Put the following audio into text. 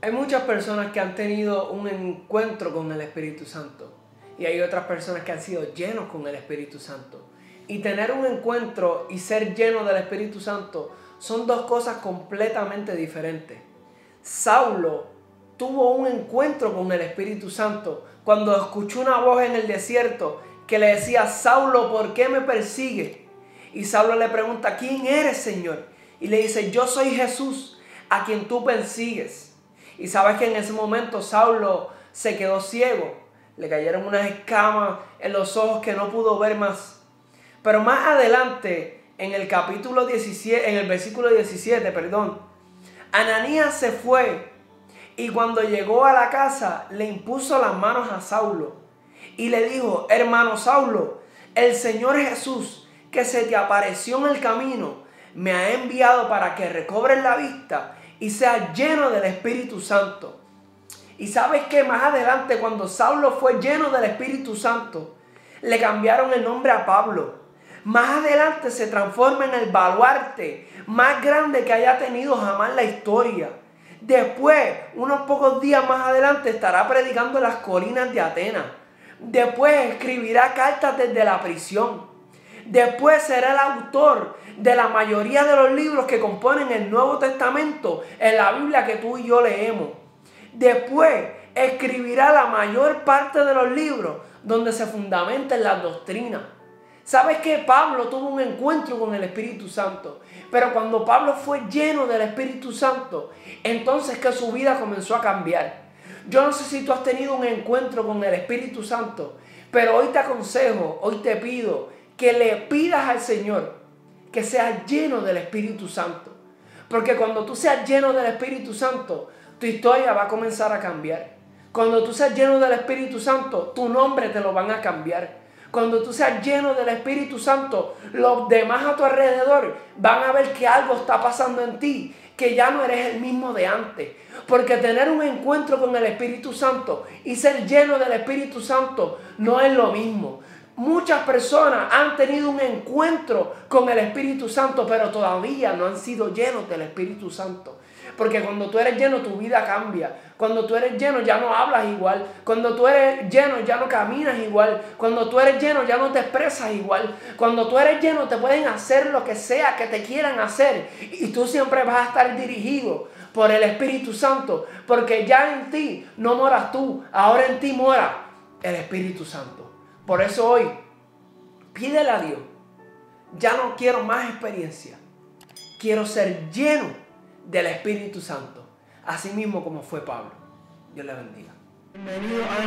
Hay muchas personas que han tenido un encuentro con el Espíritu Santo y hay otras personas que han sido llenos con el Espíritu Santo. Y tener un encuentro y ser lleno del Espíritu Santo son dos cosas completamente diferentes. Saulo tuvo un encuentro con el Espíritu Santo cuando escuchó una voz en el desierto que le decía, Saulo, ¿por qué me persigue? Y Saulo le pregunta, ¿quién eres, Señor? Y le dice, yo soy Jesús, a quien tú persigues. Y sabes que en ese momento Saulo se quedó ciego, le cayeron unas escamas en los ojos que no pudo ver más. Pero más adelante, en el capítulo 17, en el versículo 17, perdón, Ananías se fue. Y cuando llegó a la casa le impuso las manos a Saulo. Y le dijo, hermano Saulo, el Señor Jesús que se te apareció en el camino me ha enviado para que recobres la vista y seas lleno del Espíritu Santo. Y sabes que más adelante cuando Saulo fue lleno del Espíritu Santo, le cambiaron el nombre a Pablo. Más adelante se transforma en el baluarte más grande que haya tenido jamás la historia. Después, unos pocos días más adelante, estará predicando en las colinas de Atenas. Después escribirá cartas desde la prisión. Después será el autor de la mayoría de los libros que componen el Nuevo Testamento en la Biblia que tú y yo leemos. Después escribirá la mayor parte de los libros donde se fundamenten las doctrinas. ¿Sabes que Pablo tuvo un encuentro con el Espíritu Santo? Pero cuando Pablo fue lleno del Espíritu Santo, entonces que su vida comenzó a cambiar. Yo no sé si tú has tenido un encuentro con el Espíritu Santo, pero hoy te aconsejo, hoy te pido que le pidas al Señor que seas lleno del Espíritu Santo. Porque cuando tú seas lleno del Espíritu Santo, tu historia va a comenzar a cambiar. Cuando tú seas lleno del Espíritu Santo, tu nombre te lo van a cambiar. Cuando tú seas lleno del Espíritu Santo, los demás a tu alrededor van a ver que algo está pasando en ti, que ya no eres el mismo de antes. Porque tener un encuentro con el Espíritu Santo y ser lleno del Espíritu Santo no es lo mismo. Muchas personas han tenido un encuentro con el Espíritu Santo, pero todavía no han sido llenos del Espíritu Santo. Porque cuando tú eres lleno, tu vida cambia. Cuando tú eres lleno, ya no hablas igual. Cuando tú eres lleno, ya no caminas igual. Cuando tú eres lleno, ya no te expresas igual. Cuando tú eres lleno, te pueden hacer lo que sea que te quieran hacer. Y tú siempre vas a estar dirigido por el Espíritu Santo. Porque ya en ti no moras tú. Ahora en ti mora el Espíritu Santo. Por eso hoy, pídele a Dios. Ya no quiero más experiencia. Quiero ser lleno del Espíritu Santo, así mismo como fue Pablo. Dios le bendiga. Bienvenido a